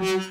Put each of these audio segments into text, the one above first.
Mm-hmm.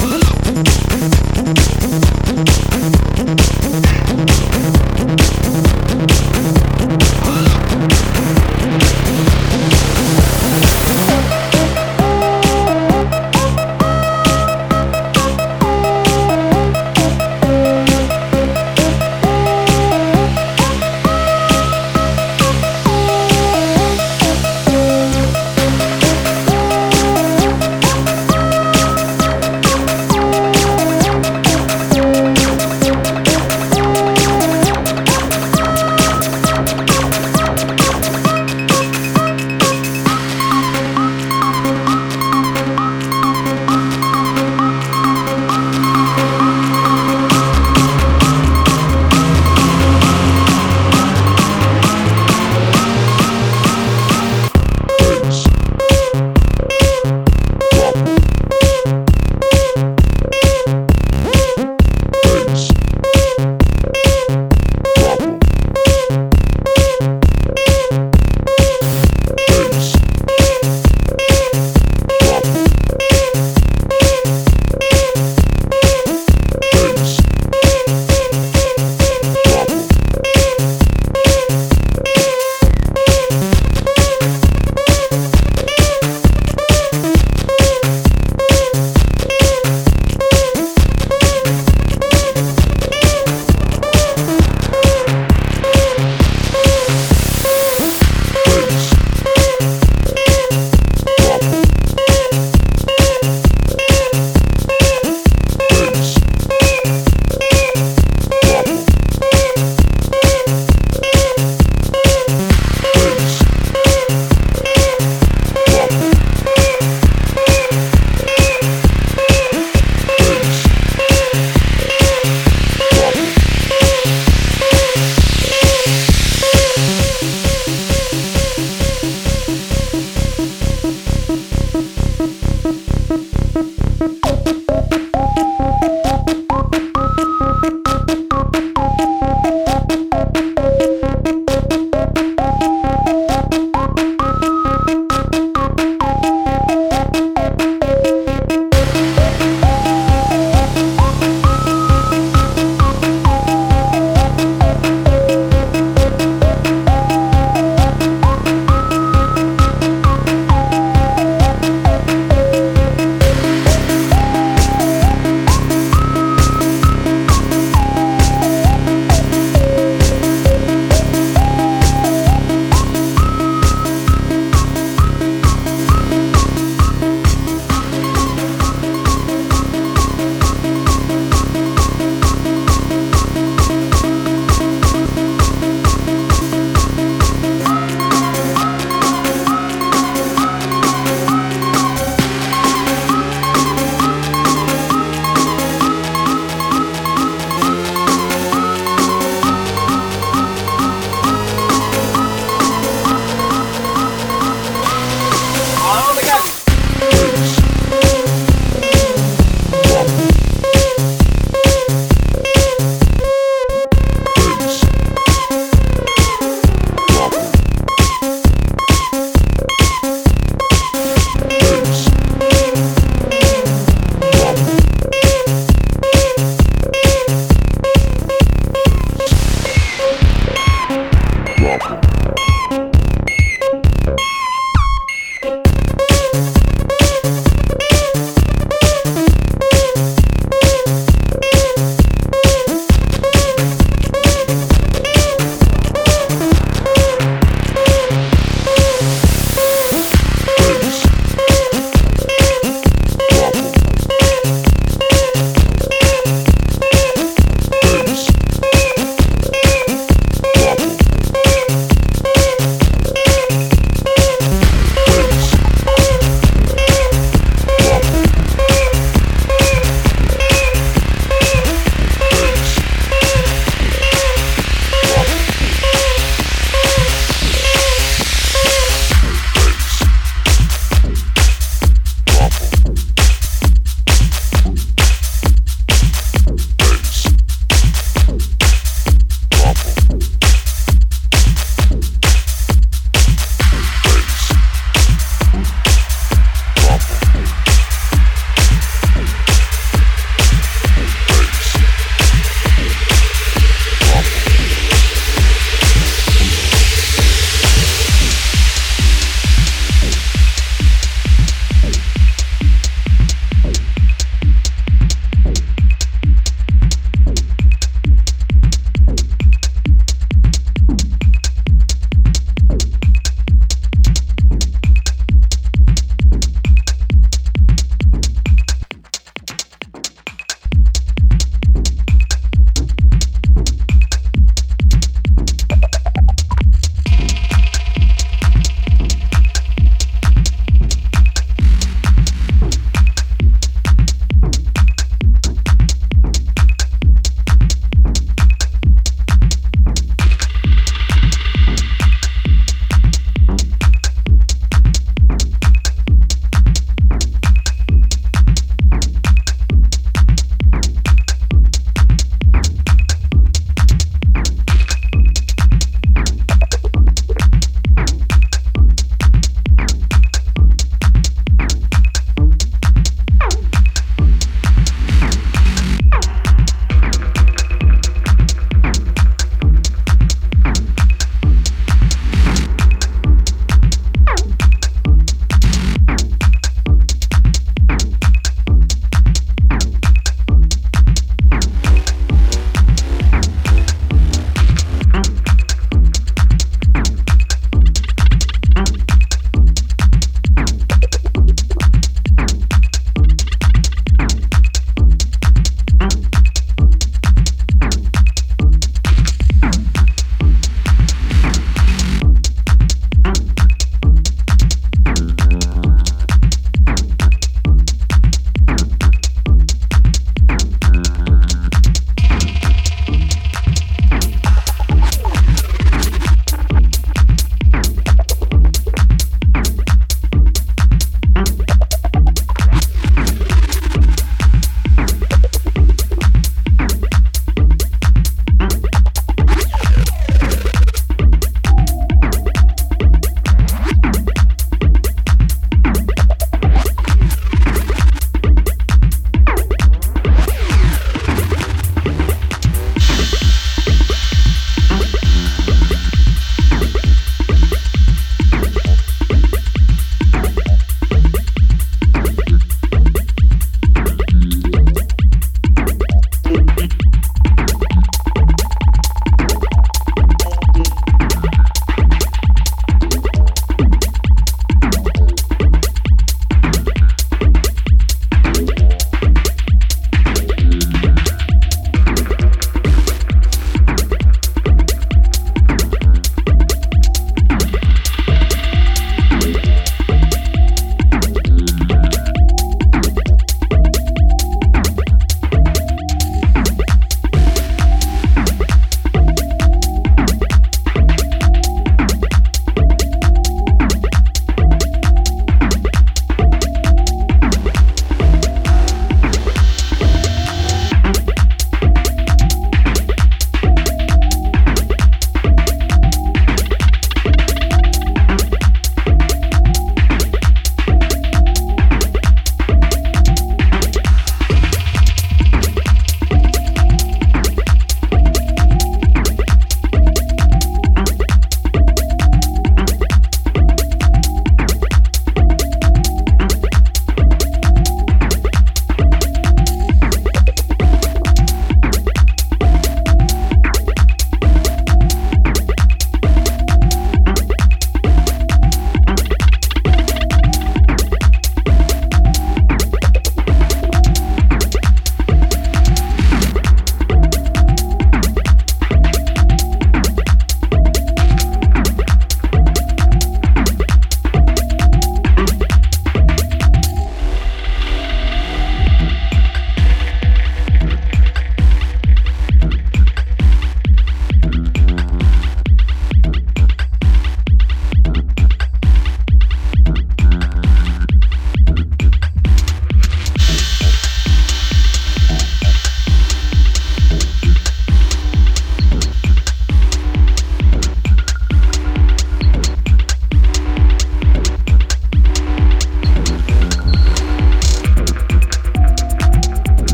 Hello.